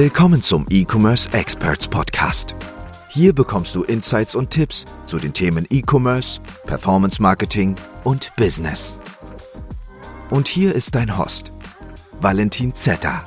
Willkommen zum E-Commerce Experts Podcast. Hier bekommst du Insights und Tipps zu den Themen E-Commerce, Performance Marketing und Business. Und hier ist dein Host, Valentin Zetter.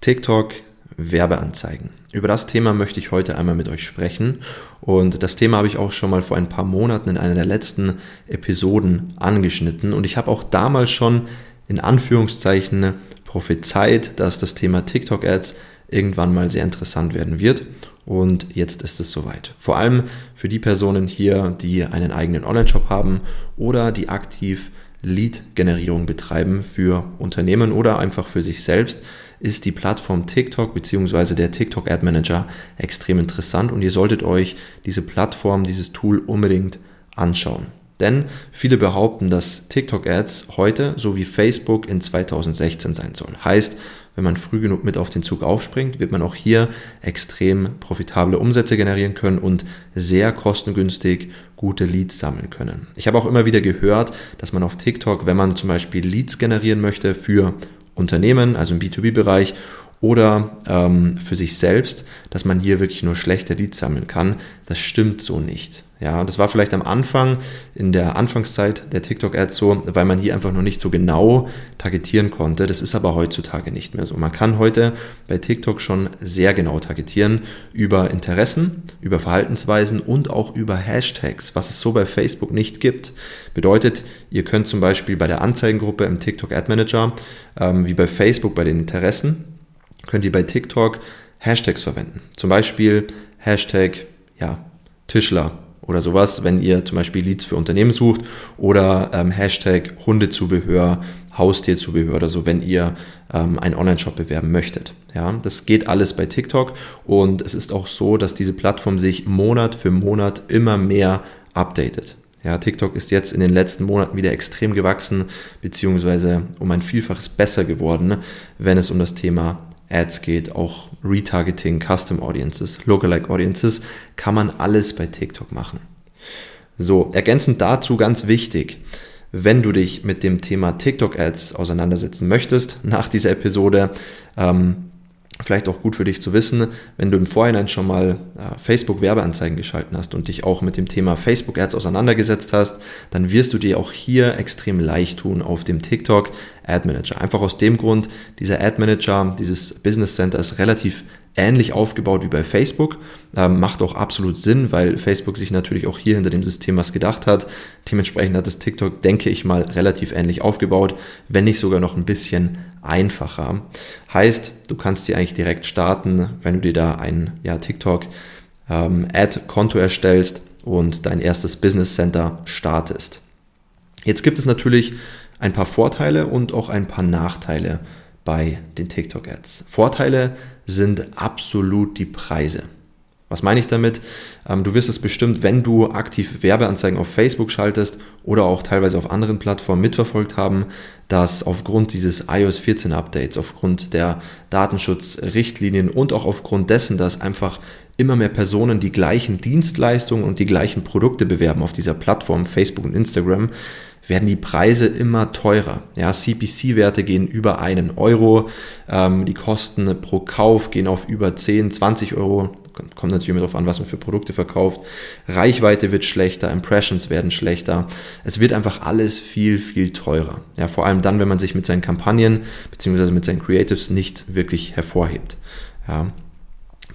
TikTok Werbeanzeigen. Über das Thema möchte ich heute einmal mit euch sprechen. Und das Thema habe ich auch schon mal vor ein paar Monaten in einer der letzten Episoden angeschnitten. Und ich habe auch damals schon in Anführungszeichen prophezeit, dass das Thema TikTok-Ads irgendwann mal sehr interessant werden wird. Und jetzt ist es soweit. Vor allem für die Personen hier, die einen eigenen Online-Shop haben oder die aktiv Lead-Generierung betreiben für Unternehmen oder einfach für sich selbst, ist die Plattform TikTok bzw. der TikTok Ad Manager extrem interessant und ihr solltet euch diese Plattform, dieses Tool unbedingt anschauen. Denn viele behaupten, dass TikTok Ads heute so wie Facebook in 2016 sein soll. Heißt, wenn man früh genug mit auf den Zug aufspringt, wird man auch hier extrem profitable Umsätze generieren können und sehr kostengünstig gute Leads sammeln können. Ich habe auch immer wieder gehört, dass man auf TikTok, wenn man zum Beispiel Leads generieren möchte für Unternehmen, also im B2B-Bereich oder ähm, für sich selbst, dass man hier wirklich nur schlechte Leads sammeln kann. Das stimmt so nicht. Ja, das war vielleicht am Anfang, in der Anfangszeit der TikTok-Ads so, weil man hier einfach noch nicht so genau targetieren konnte. Das ist aber heutzutage nicht mehr so. Man kann heute bei TikTok schon sehr genau targetieren über Interessen, über Verhaltensweisen und auch über Hashtags, was es so bei Facebook nicht gibt. Bedeutet, ihr könnt zum Beispiel bei der Anzeigengruppe im TikTok Ad Manager, ähm, wie bei Facebook bei den Interessen, könnt ihr bei TikTok Hashtags verwenden. Zum Beispiel Hashtag, ja, Tischler oder sowas, wenn ihr zum Beispiel Leads für Unternehmen sucht oder ähm, Hashtag Hundezubehör, Haustierzubehör oder so, wenn ihr ähm, einen Online-Shop bewerben möchtet. Ja, das geht alles bei TikTok und es ist auch so, dass diese Plattform sich Monat für Monat immer mehr updatet. Ja, TikTok ist jetzt in den letzten Monaten wieder extrem gewachsen, beziehungsweise um ein Vielfaches besser geworden, wenn es um das Thema Ads geht, auch Retargeting, Custom Audiences, Lookalike Audiences, kann man alles bei TikTok machen. So, ergänzend dazu ganz wichtig, wenn du dich mit dem Thema TikTok Ads auseinandersetzen möchtest nach dieser Episode, ähm, vielleicht auch gut für dich zu wissen, wenn du im Vorhinein schon mal äh, Facebook Werbeanzeigen geschalten hast und dich auch mit dem Thema Facebook Ads auseinandergesetzt hast, dann wirst du dir auch hier extrem leicht tun auf dem TikTok Ad Manager. Einfach aus dem Grund, dieser Ad Manager, dieses Business Center ist relativ ähnlich aufgebaut wie bei Facebook. Ähm, macht auch absolut Sinn, weil Facebook sich natürlich auch hier hinter dem System was gedacht hat. Dementsprechend hat das TikTok, denke ich mal, relativ ähnlich aufgebaut, wenn nicht sogar noch ein bisschen einfacher. Heißt, du kannst dir eigentlich direkt starten, wenn du dir da ein ja, TikTok ähm, erstellst und dein erstes Business Center startest. Jetzt gibt es natürlich ein paar Vorteile und auch ein paar Nachteile bei den TikTok-Ads. Vorteile sind absolut die Preise. Was meine ich damit? Ähm, du wirst es bestimmt, wenn du aktiv Werbeanzeigen auf Facebook schaltest oder auch teilweise auf anderen Plattformen mitverfolgt haben, dass aufgrund dieses iOS 14 Updates, aufgrund der Datenschutzrichtlinien und auch aufgrund dessen, dass einfach immer mehr Personen die gleichen Dienstleistungen und die gleichen Produkte bewerben auf dieser Plattform, Facebook und Instagram, werden die Preise immer teurer. Ja, CPC-Werte gehen über einen Euro, ähm, die Kosten pro Kauf gehen auf über 10, 20 Euro. Kommt natürlich immer darauf an, was man für Produkte verkauft. Reichweite wird schlechter, Impressions werden schlechter. Es wird einfach alles viel, viel teurer. Ja, vor allem dann, wenn man sich mit seinen Kampagnen bzw. mit seinen Creatives nicht wirklich hervorhebt. Ja.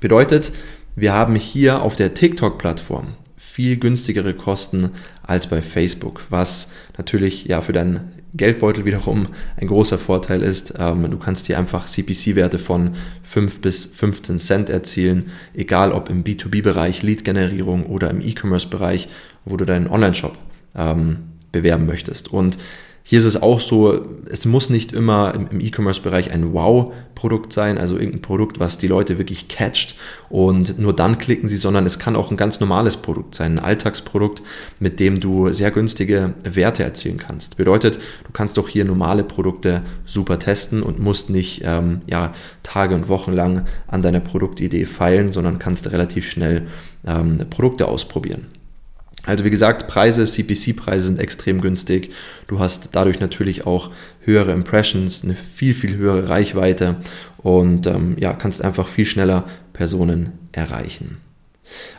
Bedeutet, wir haben hier auf der TikTok-Plattform viel günstigere Kosten als bei Facebook, was natürlich ja für deinen Geldbeutel wiederum ein großer Vorteil ist. Ähm, du kannst hier einfach CPC-Werte von 5 bis 15 Cent erzielen, egal ob im B2B-Bereich, Lead-Generierung oder im E-Commerce-Bereich, wo du deinen Online-Shop ähm, bewerben möchtest. Und hier ist es auch so, es muss nicht immer im, E-Commerce-Bereich ein Wow-Produkt sein, also irgendein Produkt, was die Leute wirklich catcht und nur dann klicken sie, sondern es kann auch ein ganz normales Produkt sein, ein Alltagsprodukt, mit dem du sehr günstige Werte erzielen kannst. Bedeutet, du kannst auch hier normale Produkte super testen und musst nicht ähm, ja, Tage und Wochen lang an deiner Produktidee feilen, sondern kannst relativ schnell ähm, Produkte ausprobieren. Also wie gesagt, Preise, CPC-Preise sind extrem günstig. Du hast dadurch natürlich auch höhere Impressions, eine viel, viel höhere Reichweite und ähm, ja, kannst einfach viel schneller Personen erreichen.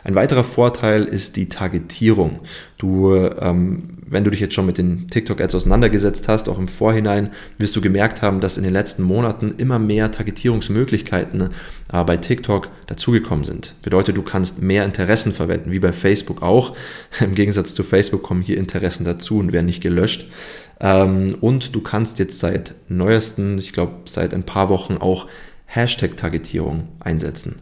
Ein weiterer Vorteil ist die Targetierung. Du, ähm, wenn du dich jetzt schon mit den TikTok-Ads auseinandergesetzt hast, auch im Vorhinein, wirst du gemerkt haben, dass in den letzten Monaten immer mehr Targetierungsmöglichkeiten äh, bei TikTok dazugekommen sind. Bedeutet, du kannst mehr Interessen verwenden, wie bei Facebook auch. Im Gegensatz zu Facebook kommen hier Interessen dazu und werden nicht gelöscht. Ähm, und du kannst jetzt seit neuesten, ich glaube seit ein paar Wochen auch Hashtag-Targetierung einsetzen.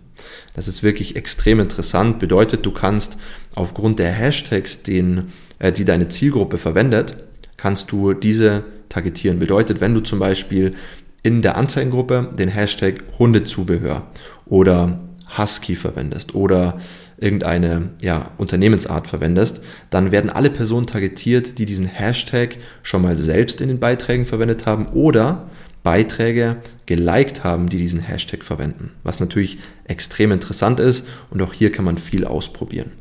Das ist wirklich extrem interessant. Bedeutet, du kannst aufgrund der Hashtags, den, äh, die deine Zielgruppe verwendet, kannst du diese targetieren. Bedeutet, wenn du zum Beispiel in der Anzeigengruppe den Hashtag Hundezubehör oder Husky verwendest oder irgendeine ja, Unternehmensart verwendest, dann werden alle Personen targetiert, die diesen Hashtag schon mal selbst in den Beiträgen verwendet haben oder Beiträge geliked haben, die diesen Hashtag verwenden, was natürlich extrem interessant ist und auch hier kann man viel ausprobieren.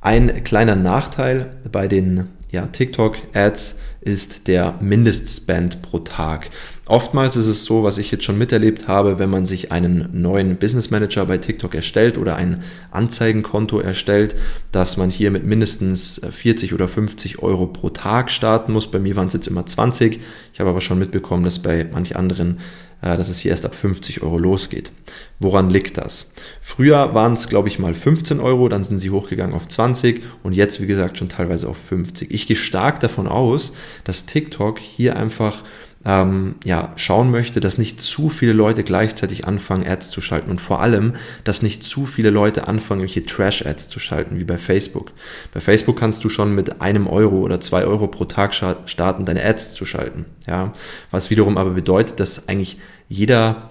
Ein kleiner Nachteil bei den ja, TikTok-Ads ist der Mindestspend pro Tag. Oftmals ist es so, was ich jetzt schon miterlebt habe, wenn man sich einen neuen Business Manager bei TikTok erstellt oder ein Anzeigenkonto erstellt, dass man hier mit mindestens 40 oder 50 Euro pro Tag starten muss. Bei mir waren es jetzt immer 20. Ich habe aber schon mitbekommen, dass bei manch anderen dass es hier erst ab 50 Euro losgeht. Woran liegt das? Früher waren es, glaube ich, mal 15 Euro, dann sind sie hochgegangen auf 20 und jetzt, wie gesagt, schon teilweise auf 50. Ich gehe stark davon aus, dass TikTok hier einfach ähm, ja, schauen möchte, dass nicht zu viele Leute gleichzeitig anfangen, Ads zu schalten und vor allem, dass nicht zu viele Leute anfangen, irgendwelche Trash-Ads zu schalten, wie bei Facebook. Bei Facebook kannst du schon mit einem Euro oder zwei Euro pro Tag starten, deine Ads zu schalten. Ja, was wiederum aber bedeutet, dass eigentlich jeder,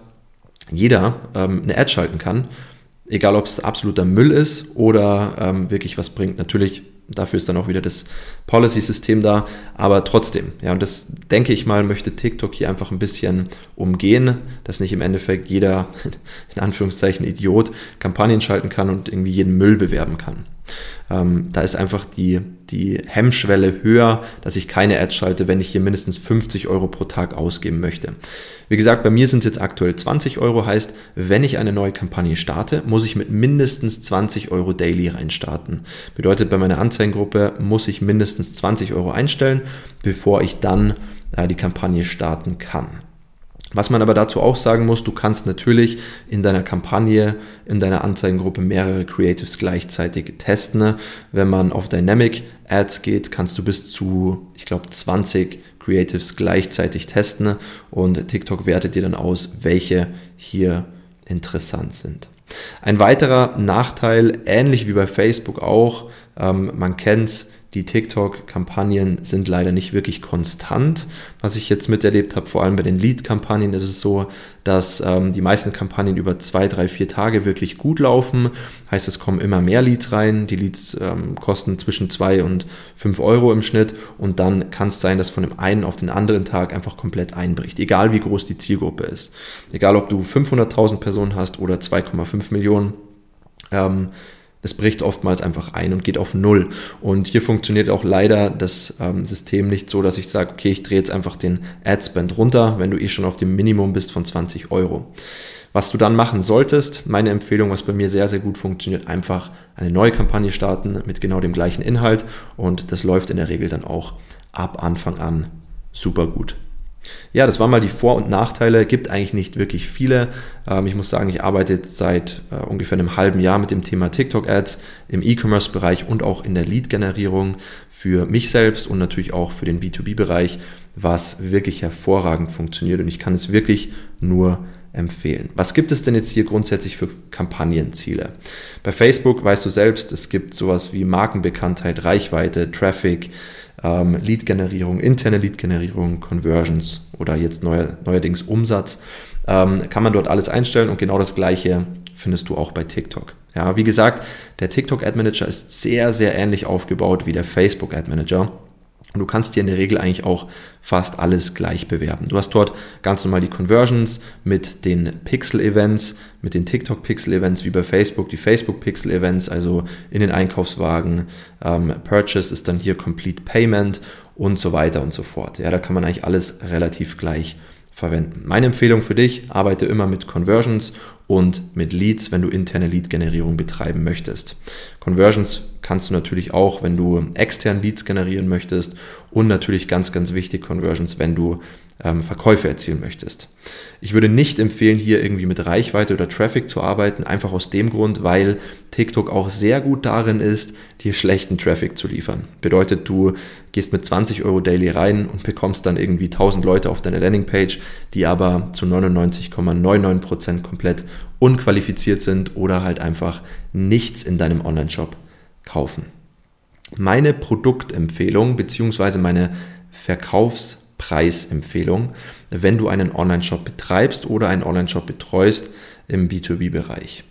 jeder ähm, eine Ad schalten kann, egal ob es absoluter Müll ist oder ähm, wirklich was bringt. Natürlich Dafür ist dann auch wieder das Policy-System da. Aber trotzdem, ja, und das denke ich mal, möchte TikTok hier einfach ein bisschen umgehen, dass nicht im Endeffekt jeder, in Anführungszeichen, Idiot Kampagnen schalten kann und irgendwie jeden Müll bewerben kann. Ähm, da ist einfach die, die Hemmschwelle höher, dass ich keine Ads schalte, wenn ich hier mindestens 50 Euro pro Tag ausgeben möchte. Wie gesagt, bei mir sind es jetzt aktuell 20 Euro, heißt, wenn ich eine neue Kampagne starte, muss ich mit mindestens 20 Euro daily reinstarten. Bedeutet, bei meiner Anzeigengruppe muss ich mindestens 20 Euro einstellen, bevor ich dann äh, die Kampagne starten kann. Was man aber dazu auch sagen muss, du kannst natürlich in deiner Kampagne, in deiner Anzeigengruppe mehrere Creatives gleichzeitig testen. Wenn man auf Dynamic Ads geht, kannst du bis zu, ich glaube, 20 Creatives gleichzeitig testen und TikTok wertet dir dann aus, welche hier interessant sind. Ein weiterer Nachteil, ähnlich wie bei Facebook auch, ähm, man kennt es, die TikTok-Kampagnen sind leider nicht wirklich konstant. Was ich jetzt miterlebt habe, vor allem bei den Lead-Kampagnen, ist es so, dass ähm, die meisten Kampagnen über zwei, drei, vier Tage wirklich gut laufen. Heißt, es kommen immer mehr Leads rein. Die Leads ähm, kosten zwischen zwei und fünf Euro im Schnitt. Und dann kann es sein, dass von dem einen auf den anderen Tag einfach komplett einbricht. Egal wie groß die Zielgruppe ist. Egal ob du 500.000 Personen hast oder 2,5 Millionen. Ähm, es bricht oftmals einfach ein und geht auf Null. Und hier funktioniert auch leider das ähm, System nicht so, dass ich sage, okay, ich drehe jetzt einfach den Adspend runter, wenn du eh schon auf dem Minimum bist von 20 Euro. Was du dann machen solltest, meine Empfehlung, was bei mir sehr, sehr gut funktioniert, einfach eine neue Kampagne starten mit genau dem gleichen Inhalt und das läuft in der Regel dann auch ab Anfang an super gut. Ja, das waren mal die Vor- und Nachteile. Gibt eigentlich nicht wirklich viele. Ähm, ich muss sagen, ich arbeite jetzt seit äh, ungefähr einem halben Jahr mit dem Thema TikTok-Ads im E-Commerce-Bereich und auch in der Lead-Generierung für mich selbst und natürlich auch für den B2B-Bereich, was wirklich hervorragend funktioniert und ich kann es wirklich nur empfehlen. Was gibt es denn jetzt hier grundsätzlich für Kampagnenziele? Bei Facebook weißt du selbst, es gibt sowas wie Markenbekanntheit, Reichweite, Traffic, ähm, Lead-Generierung, interne Lead-Generierung, Conversions oder jetzt neuer, neuerdings Umsatz. Ähm, kann man dort alles einstellen und genau das gleiche findest du auch bei TikTok. Ja, wie gesagt, der TikTok Ad Manager ist sehr, sehr ähnlich aufgebaut wie der Facebook Ad Manager. Und du kannst dir in der Regel eigentlich auch fast alles gleich bewerben. Du hast dort ganz normal die Conversions mit den Pixel-Events, mit den TikTok-Pixel-Events wie bei Facebook, die Facebook-Pixel-Events, also in den Einkaufswagen. Ähm, Purchase ist dann hier Complete Payment und so weiter und so fort. Ja, da kann man eigentlich alles relativ gleich verwenden. Meine Empfehlung für dich, arbeite immer mit Conversions und mit Leads, wenn du interne Lead-Generierung betreiben möchtest. Conversions kannst du natürlich auch, wenn du extern Leads generieren möchtest und natürlich ganz, ganz wichtig Conversions, wenn du ähm, Verkäufe erzielen möchtest. Ich würde nicht empfehlen, hier irgendwie mit Reichweite oder Traffic zu arbeiten, einfach aus dem Grund, weil TikTok auch sehr gut darin ist, dir schlechten Traffic zu liefern. Bedeutet, du gehst mit 20 Euro daily rein und bekommst dann irgendwie 1000 Leute auf deine Landingpage, die aber zu 99,99% komplett unqualifiziert sind oder halt einfach nichts in deinem Online-Shop kaufen. Meine Produktempfehlung bzw. meine Verkaufs Preisempfehlung, wenn du einen Online-Shop betreibst oder einen Online-Shop betreust im B2B-Bereich.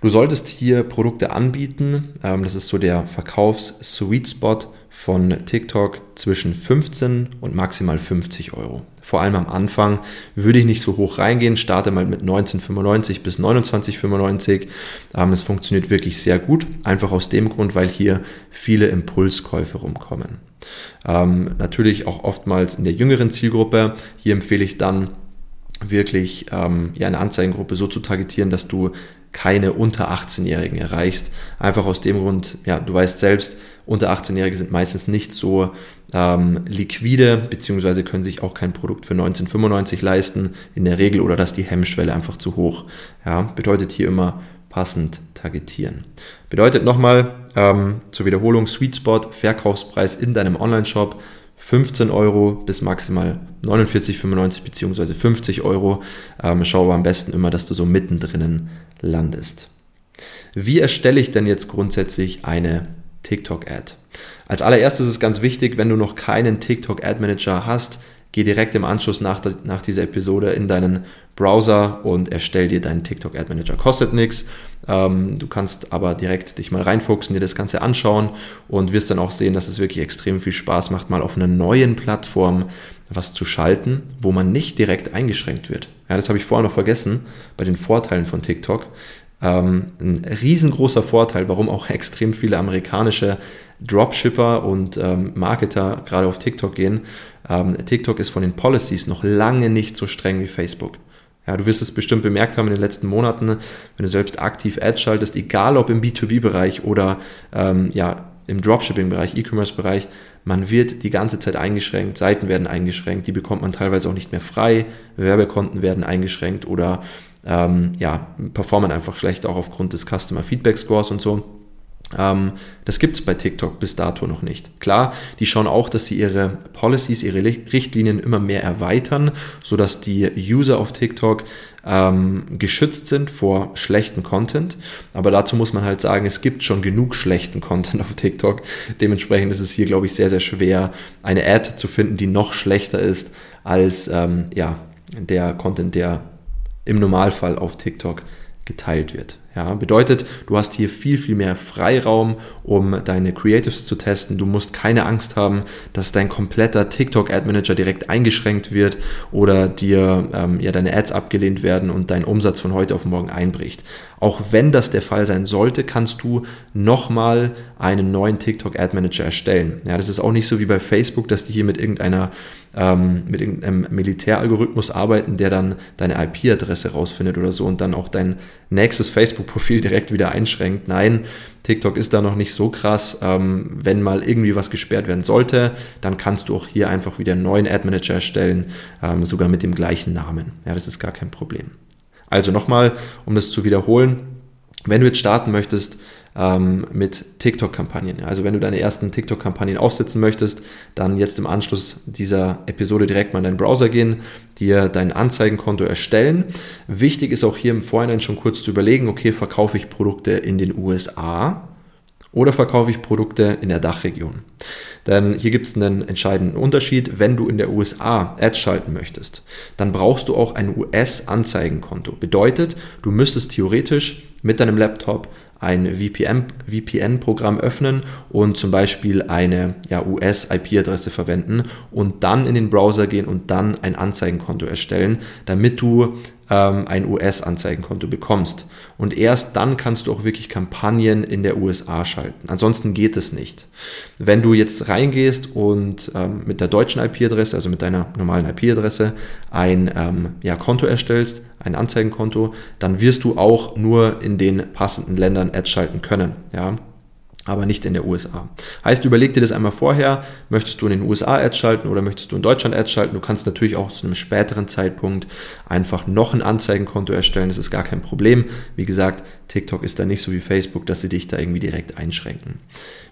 Du solltest hier Produkte anbieten. Ähm, das ist so der Verkaufs-Sweet Spot von TikTok zwischen 15 und maximal 50 Euro. Vor allem am Anfang würde ich nicht so hoch reingehen, starte mal mit 19,95 bis 29,95. Ähm, es funktioniert wirklich sehr gut, einfach aus dem Grund, weil hier viele Impulskäufe rumkommen. Ähm, natürlich auch oftmals in der jüngeren Zielgruppe. Hier empfehle ich dann wirklich ähm, ja, eine Anzeigengruppe so zu targetieren, dass du keine unter 18-Jährigen erreichst. Einfach aus dem Grund, ja, du weißt selbst, unter 18-Jährige sind meistens nicht so ähm, liquide, beziehungsweise können sich auch kein Produkt für 1995 leisten, in der Regel, oder dass die Hemmschwelle einfach zu hoch. Ja, bedeutet hier immer passend targetieren. Bedeutet nochmal ähm, zur Wiederholung Sweet Spot, Verkaufspreis in deinem Online-Shop 15 Euro bis maximal 49,95 bzw. 50 Euro. Ähm, schau aber am besten immer, dass du so mittendrin landest. Wie erstelle ich denn jetzt grundsätzlich eine TikTok-Ad? Als allererstes ist es ganz wichtig, wenn du noch keinen TikTok-Ad-Manager hast, geh direkt im Anschluss nach, nach dieser Episode in deinen Browser und erstell dir deinen TikTok Ad Manager. Kostet nichts. Ähm, du kannst aber direkt dich mal reinfuchsen, dir das Ganze anschauen und wirst dann auch sehen, dass es wirklich extrem viel Spaß macht, mal auf einer neuen Plattform was zu schalten, wo man nicht direkt eingeschränkt wird. Ja, das habe ich vorher noch vergessen bei den Vorteilen von TikTok. Ähm, ein riesengroßer Vorteil, warum auch extrem viele amerikanische Dropshipper und ähm, Marketer gerade auf TikTok gehen. Ähm, TikTok ist von den Policies noch lange nicht so streng wie Facebook. Ja, du wirst es bestimmt bemerkt haben in den letzten Monaten, wenn du selbst aktiv Ads schaltest, egal ob im B2B-Bereich oder ähm, ja, im Dropshipping-Bereich, E-Commerce-Bereich, man wird die ganze Zeit eingeschränkt, Seiten werden eingeschränkt, die bekommt man teilweise auch nicht mehr frei, Werbekonten werden eingeschränkt oder ähm, ja, performen einfach schlecht, auch aufgrund des Customer Feedback Scores und so. Ähm, das gibt es bei TikTok bis dato noch nicht. Klar, die schauen auch, dass sie ihre Policies, ihre Richtlinien immer mehr erweitern, sodass die User auf TikTok ähm, geschützt sind vor schlechten Content. Aber dazu muss man halt sagen, es gibt schon genug schlechten Content auf TikTok. Dementsprechend ist es hier, glaube ich, sehr, sehr schwer, eine Ad zu finden, die noch schlechter ist als ähm, ja, der Content, der im Normalfall auf TikTok geteilt wird. Ja, bedeutet, du hast hier viel, viel mehr Freiraum, um deine Creatives zu testen. Du musst keine Angst haben, dass dein kompletter TikTok Ad Manager direkt eingeschränkt wird oder dir ähm, ja deine Ads abgelehnt werden und dein Umsatz von heute auf morgen einbricht. Auch wenn das der Fall sein sollte, kannst du nochmal einen neuen TikTok Ad Manager erstellen. Ja, das ist auch nicht so wie bei Facebook, dass die hier mit irgendeiner ähm, mit irgendeinem Militäralgorithmus arbeiten, der dann deine IP-Adresse rausfindet oder so und dann auch dein nächstes Facebook-Profil direkt wieder einschränkt. Nein, TikTok ist da noch nicht so krass. Ähm, wenn mal irgendwie was gesperrt werden sollte, dann kannst du auch hier einfach wieder einen neuen Ad Manager erstellen, ähm, sogar mit dem gleichen Namen. Ja, das ist gar kein Problem. Also nochmal, um das zu wiederholen, wenn du jetzt starten möchtest ähm, mit TikTok-Kampagnen, also wenn du deine ersten TikTok-Kampagnen aufsetzen möchtest, dann jetzt im Anschluss dieser Episode direkt mal in deinen Browser gehen, dir dein Anzeigenkonto erstellen. Wichtig ist auch hier im Vorhinein schon kurz zu überlegen, okay, verkaufe ich Produkte in den USA oder verkaufe ich Produkte in der Dachregion? Denn hier gibt es einen entscheidenden Unterschied. Wenn du in der USA Ads schalten möchtest, dann brauchst du auch ein US-Anzeigenkonto. Bedeutet, du müsstest theoretisch mit deinem Laptop ein VPN-Programm öffnen und zum Beispiel eine ja, US-IP-Adresse verwenden und dann in den Browser gehen und dann ein Anzeigenkonto erstellen, damit du ähm, ein US-Anzeigenkonto bekommst. Und erst dann kannst du auch wirklich Kampagnen in der USA schalten. Ansonsten geht es nicht. Wenn du jetzt reingehst und ähm, mit der deutschen IP-Adresse, also mit deiner normalen IP-Adresse, ein ähm, ja, Konto erstellst, ein Anzeigenkonto, dann wirst du auch nur in den passenden Ländern Ads schalten können. Ja aber nicht in der USA. Heißt, überleg dir das einmal vorher, möchtest du in den USA Ads schalten oder möchtest du in Deutschland Ads schalten? Du kannst natürlich auch zu einem späteren Zeitpunkt einfach noch ein Anzeigenkonto erstellen, das ist gar kein Problem. Wie gesagt, TikTok ist da nicht so wie Facebook, dass sie dich da irgendwie direkt einschränken.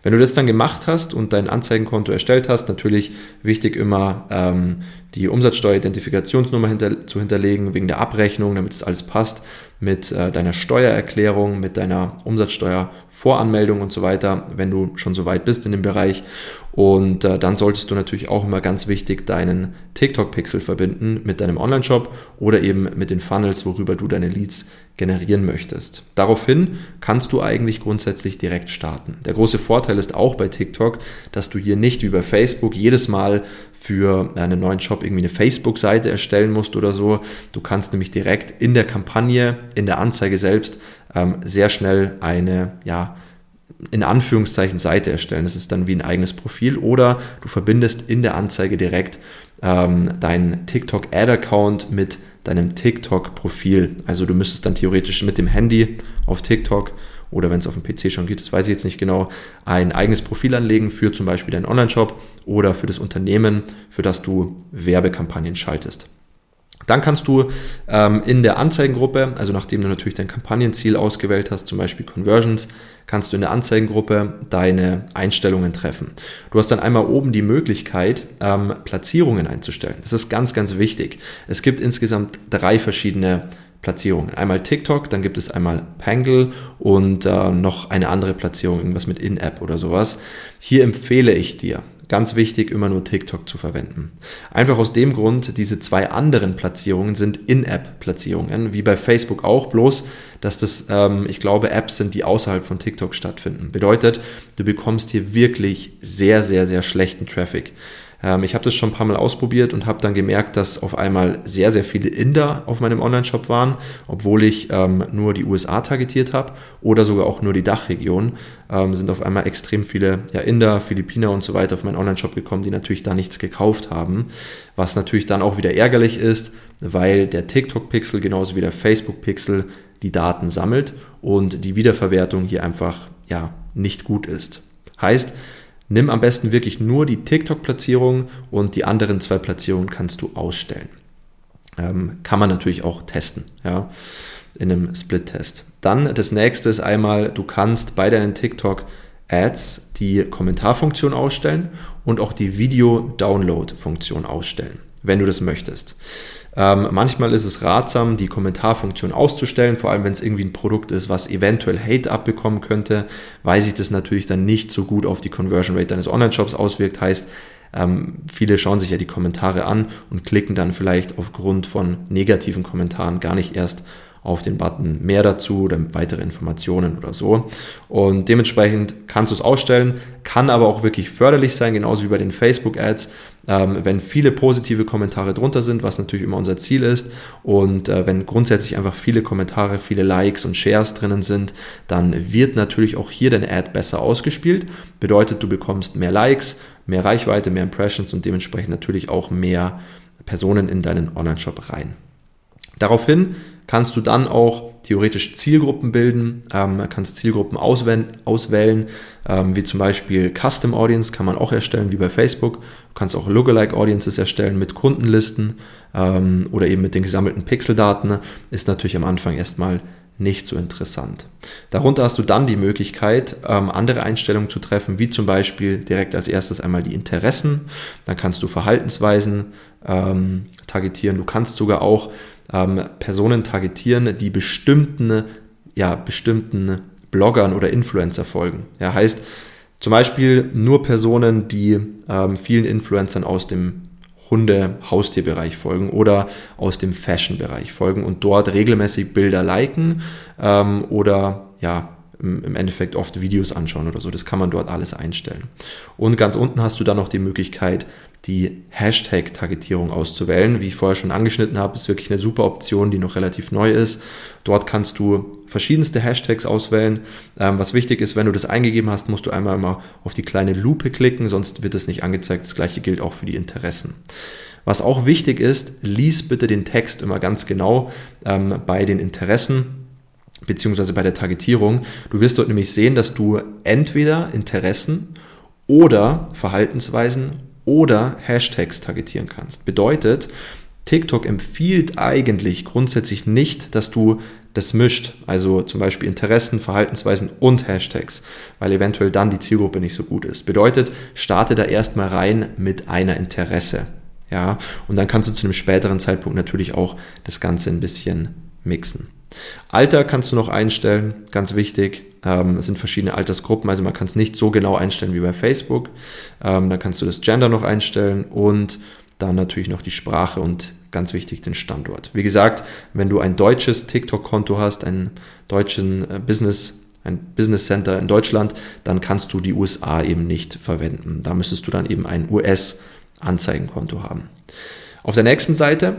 Wenn du das dann gemacht hast und dein Anzeigenkonto erstellt hast, natürlich wichtig immer ähm, die Umsatzsteueridentifikationsnummer hinter, zu hinterlegen, wegen der Abrechnung, damit es alles passt, mit äh, deiner Steuererklärung, mit deiner Umsatzsteuervoranmeldung und so weiter, wenn du schon so weit bist in dem Bereich. Und äh, dann solltest du natürlich auch immer ganz wichtig deinen TikTok-Pixel verbinden mit deinem Online-Shop oder eben mit den Funnels, worüber du deine Leads generieren möchtest. Daraufhin kannst du eigentlich grundsätzlich direkt starten. Der große Vorteil ist auch bei TikTok, dass du hier nicht wie bei Facebook jedes Mal für einen neuen Shop irgendwie eine Facebook-Seite erstellen musst oder so. Du kannst nämlich direkt in der Kampagne, in der Anzeige selbst ähm, sehr schnell eine, ja, in Anführungszeichen Seite erstellen. Das ist dann wie ein eigenes Profil oder du verbindest in der Anzeige direkt ähm, deinen TikTok Ad-Account mit deinem TikTok-Profil. Also du müsstest dann theoretisch mit dem Handy auf TikTok oder wenn es auf dem PC schon geht, das weiß ich jetzt nicht genau, ein eigenes Profil anlegen für zum Beispiel deinen Online-Shop oder für das Unternehmen, für das du Werbekampagnen schaltest. Dann kannst du ähm, in der Anzeigengruppe, also nachdem du natürlich dein Kampagnenziel ausgewählt hast, zum Beispiel Conversions, kannst du in der Anzeigengruppe deine Einstellungen treffen. Du hast dann einmal oben die Möglichkeit, ähm, Platzierungen einzustellen. Das ist ganz, ganz wichtig. Es gibt insgesamt drei verschiedene Platzierungen. Einmal TikTok, dann gibt es einmal Pangle und äh, noch eine andere Platzierung, irgendwas mit In-App oder sowas. Hier empfehle ich dir, Ganz wichtig, immer nur TikTok zu verwenden. Einfach aus dem Grund, diese zwei anderen Platzierungen sind In-App-Platzierungen, wie bei Facebook auch, bloß, dass das, ähm, ich glaube, Apps sind, die außerhalb von TikTok stattfinden. Bedeutet, du bekommst hier wirklich sehr, sehr, sehr schlechten Traffic. Ähm, ich habe das schon ein paar Mal ausprobiert und habe dann gemerkt, dass auf einmal sehr, sehr viele Inder auf meinem Online-Shop waren, obwohl ich ähm, nur die USA targetiert habe oder sogar auch nur die Dachregion, ähm, sind auf einmal extrem viele ja, Inder, Philippiner und so weiter auf meinen Online-Shop gekommen, die natürlich da nichts gekauft haben, was natürlich dann auch wieder ärgerlich ist, weil der TikTok-Pixel genauso wie der Facebook-Pixel die Daten sammelt und die Wiederverwertung hier einfach ja nicht gut ist. Heißt, Nimm am besten wirklich nur die TikTok-Platzierung und die anderen zwei Platzierungen kannst du ausstellen. Ähm, kann man natürlich auch testen, ja, in einem Split-Test. Dann das nächste ist einmal, du kannst bei deinen TikTok-Ads die Kommentarfunktion ausstellen und auch die Video-Download-Funktion ausstellen, wenn du das möchtest. Ähm, manchmal ist es ratsam, die Kommentarfunktion auszustellen, vor allem wenn es irgendwie ein Produkt ist, was eventuell Hate abbekommen könnte, weil sich das natürlich dann nicht so gut auf die Conversion Rate deines Online-Shops auswirkt. Heißt, ähm, viele schauen sich ja die Kommentare an und klicken dann vielleicht aufgrund von negativen Kommentaren gar nicht erst auf den Button mehr dazu oder weitere Informationen oder so. Und dementsprechend kannst du es ausstellen, kann aber auch wirklich förderlich sein, genauso wie bei den Facebook-Ads, ähm, wenn viele positive Kommentare drunter sind, was natürlich immer unser Ziel ist. Und äh, wenn grundsätzlich einfach viele Kommentare, viele Likes und Shares drinnen sind, dann wird natürlich auch hier deine Ad besser ausgespielt. Bedeutet, du bekommst mehr Likes, mehr Reichweite, mehr Impressions und dementsprechend natürlich auch mehr Personen in deinen Online-Shop rein. Daraufhin kannst du dann auch theoretisch Zielgruppen bilden, ähm, kannst Zielgruppen auswählen, auswählen ähm, wie zum Beispiel Custom Audience kann man auch erstellen, wie bei Facebook. Du kannst auch Lookalike Audiences erstellen mit Kundenlisten ähm, oder eben mit den gesammelten Pixeldaten. Ist natürlich am Anfang erstmal nicht so interessant. Darunter hast du dann die Möglichkeit, ähm, andere Einstellungen zu treffen, wie zum Beispiel direkt als erstes einmal die Interessen. Dann kannst du Verhaltensweisen ähm, targetieren. Du kannst sogar auch ähm, Personen targetieren, die bestimmten, ja, bestimmten Bloggern oder Influencer folgen. Ja, heißt zum Beispiel nur Personen, die ähm, vielen Influencern aus dem Hunde-Haustierbereich folgen oder aus dem Fashion-Bereich folgen und dort regelmäßig Bilder liken ähm, oder ja, im Endeffekt oft Videos anschauen oder so. Das kann man dort alles einstellen. Und ganz unten hast du dann noch die Möglichkeit, die Hashtag-Targetierung auszuwählen. Wie ich vorher schon angeschnitten habe, ist wirklich eine super Option, die noch relativ neu ist. Dort kannst du verschiedenste Hashtags auswählen. Ähm, was wichtig ist, wenn du das eingegeben hast, musst du einmal mal auf die kleine Lupe klicken, sonst wird es nicht angezeigt. Das gleiche gilt auch für die Interessen. Was auch wichtig ist, lies bitte den Text immer ganz genau ähm, bei den Interessen beziehungsweise bei der Targetierung. Du wirst dort nämlich sehen, dass du entweder Interessen oder Verhaltensweisen oder Hashtags targetieren kannst. Bedeutet, TikTok empfiehlt eigentlich grundsätzlich nicht, dass du das mischt, also zum Beispiel Interessen, Verhaltensweisen und Hashtags, weil eventuell dann die Zielgruppe nicht so gut ist. Bedeutet, starte da erstmal rein mit einer Interesse. Ja, und dann kannst du zu einem späteren Zeitpunkt natürlich auch das Ganze ein bisschen mixen. Alter kannst du noch einstellen, ganz wichtig. Ähm, es sind verschiedene Altersgruppen, also man kann es nicht so genau einstellen wie bei Facebook. Ähm, dann kannst du das Gender noch einstellen und dann natürlich noch die Sprache und ganz wichtig den Standort. Wie gesagt, wenn du ein deutsches TikTok-Konto hast, einen deutschen äh, Business ein Business Center in Deutschland, dann kannst du die USA eben nicht verwenden. Da müsstest du dann eben ein US-Anzeigenkonto haben. Auf der nächsten Seite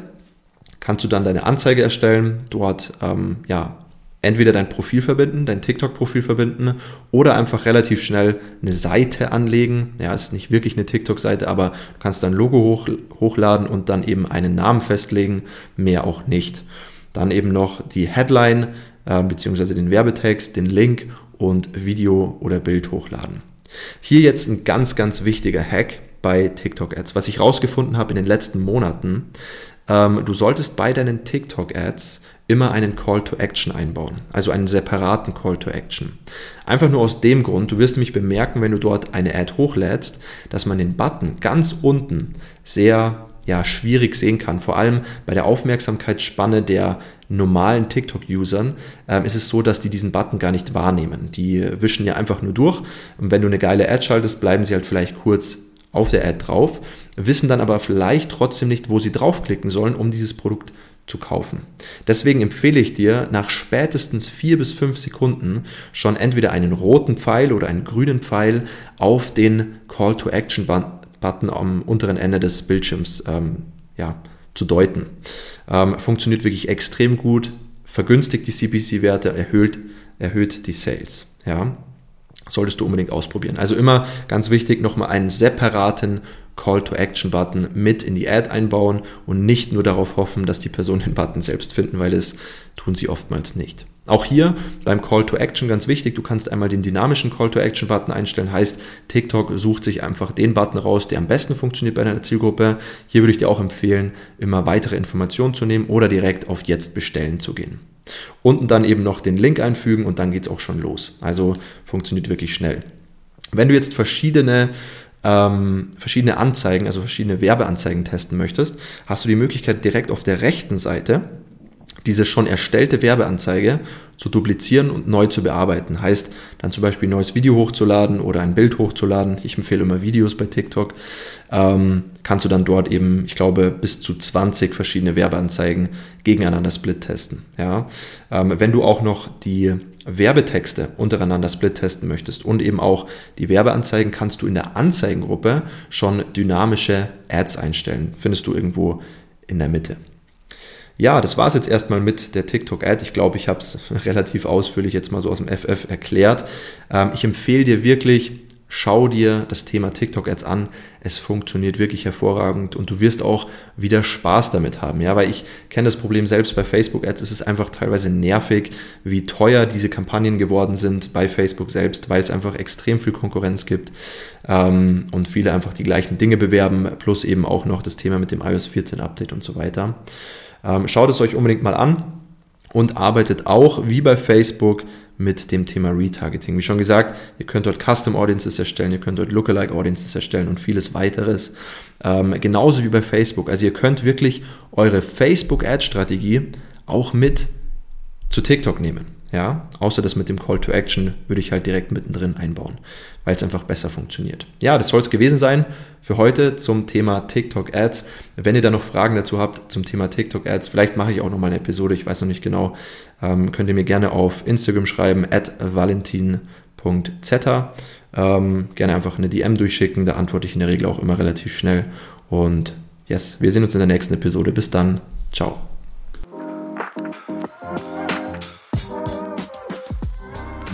kannst du dann deine Anzeige erstellen, dort ähm, ja, entweder dein Profil verbinden, dein TikTok-Profil verbinden oder einfach relativ schnell eine Seite anlegen. Ja, ist nicht wirklich eine TikTok-Seite, aber du kannst dein Logo hoch, hochladen und dann eben einen Namen festlegen, mehr auch nicht. Dann eben noch die Headline äh, bzw. den Werbetext, den Link und Video oder Bild hochladen. Hier jetzt ein ganz, ganz wichtiger Hack bei TikTok Ads. Was ich rausgefunden habe in den letzten Monaten, ähm, du solltest bei deinen TikTok-Ads immer einen Call to Action einbauen, also einen separaten Call to Action. Einfach nur aus dem Grund, du wirst nämlich bemerken, wenn du dort eine Ad hochlädst, dass man den Button ganz unten sehr ja, schwierig sehen kann. Vor allem bei der Aufmerksamkeitsspanne der normalen TikTok-Usern ähm, ist es so, dass die diesen Button gar nicht wahrnehmen. Die wischen ja einfach nur durch und wenn du eine geile Ad schaltest, bleiben sie halt vielleicht kurz auf der Ad drauf, wissen dann aber vielleicht trotzdem nicht, wo sie draufklicken sollen, um dieses Produkt zu kaufen. Deswegen empfehle ich dir, nach spätestens vier bis fünf Sekunden schon entweder einen roten Pfeil oder einen grünen Pfeil auf den Call to Action Button am unteren Ende des Bildschirms ähm, ja, zu deuten. Ähm, funktioniert wirklich extrem gut, vergünstigt die CPC-Werte, erhöht, erhöht die Sales. Ja solltest du unbedingt ausprobieren. Also immer ganz wichtig, nochmal einen separaten Call-to-Action-Button mit in die Ad einbauen und nicht nur darauf hoffen, dass die Personen den Button selbst finden, weil das tun sie oftmals nicht. Auch hier beim Call-to-Action ganz wichtig, du kannst einmal den dynamischen Call-to-Action-Button einstellen, heißt TikTok sucht sich einfach den Button raus, der am besten funktioniert bei deiner Zielgruppe. Hier würde ich dir auch empfehlen, immer weitere Informationen zu nehmen oder direkt auf Jetzt bestellen zu gehen. Unten dann eben noch den Link einfügen und dann geht es auch schon los. Also funktioniert wirklich schnell. Wenn du jetzt verschiedene ähm, verschiedene Anzeigen, also verschiedene Werbeanzeigen testen möchtest, hast du die Möglichkeit direkt auf der rechten Seite diese schon erstellte Werbeanzeige zu duplizieren und neu zu bearbeiten. Heißt dann zum Beispiel ein neues Video hochzuladen oder ein Bild hochzuladen. Ich empfehle immer Videos bei TikTok. Ähm, kannst du dann dort eben, ich glaube, bis zu 20 verschiedene Werbeanzeigen gegeneinander split testen. Ja? Ähm, wenn du auch noch die Werbetexte untereinander split testen möchtest und eben auch die Werbeanzeigen, kannst du in der Anzeigengruppe schon dynamische Ads einstellen. Findest du irgendwo in der Mitte. Ja, das war es jetzt erstmal mit der TikTok-Ad. Ich glaube, ich habe es relativ ausführlich jetzt mal so aus dem FF erklärt. Ähm, ich empfehle dir wirklich, schau dir das Thema TikTok-Ads an. Es funktioniert wirklich hervorragend und du wirst auch wieder Spaß damit haben. Ja, weil ich kenne das Problem selbst bei Facebook-Ads. Es ist einfach teilweise nervig, wie teuer diese Kampagnen geworden sind bei Facebook selbst, weil es einfach extrem viel Konkurrenz gibt ähm, und viele einfach die gleichen Dinge bewerben, plus eben auch noch das Thema mit dem iOS 14 Update und so weiter. Ähm, schaut es euch unbedingt mal an und arbeitet auch wie bei Facebook mit dem Thema Retargeting. Wie schon gesagt, ihr könnt dort Custom Audiences erstellen, ihr könnt dort Lookalike Audiences erstellen und vieles weiteres. Ähm, genauso wie bei Facebook. Also ihr könnt wirklich eure Facebook Ad Strategie auch mit zu TikTok nehmen. Ja, außer das mit dem Call to Action würde ich halt direkt mittendrin einbauen, weil es einfach besser funktioniert. Ja, das soll es gewesen sein für heute zum Thema TikTok Ads. Wenn ihr da noch Fragen dazu habt zum Thema TikTok Ads, vielleicht mache ich auch noch mal eine Episode, ich weiß noch nicht genau, ähm, könnt ihr mir gerne auf Instagram schreiben, at valentin.zeta. Ähm, gerne einfach eine DM durchschicken, da antworte ich in der Regel auch immer relativ schnell. Und yes, wir sehen uns in der nächsten Episode. Bis dann. Ciao.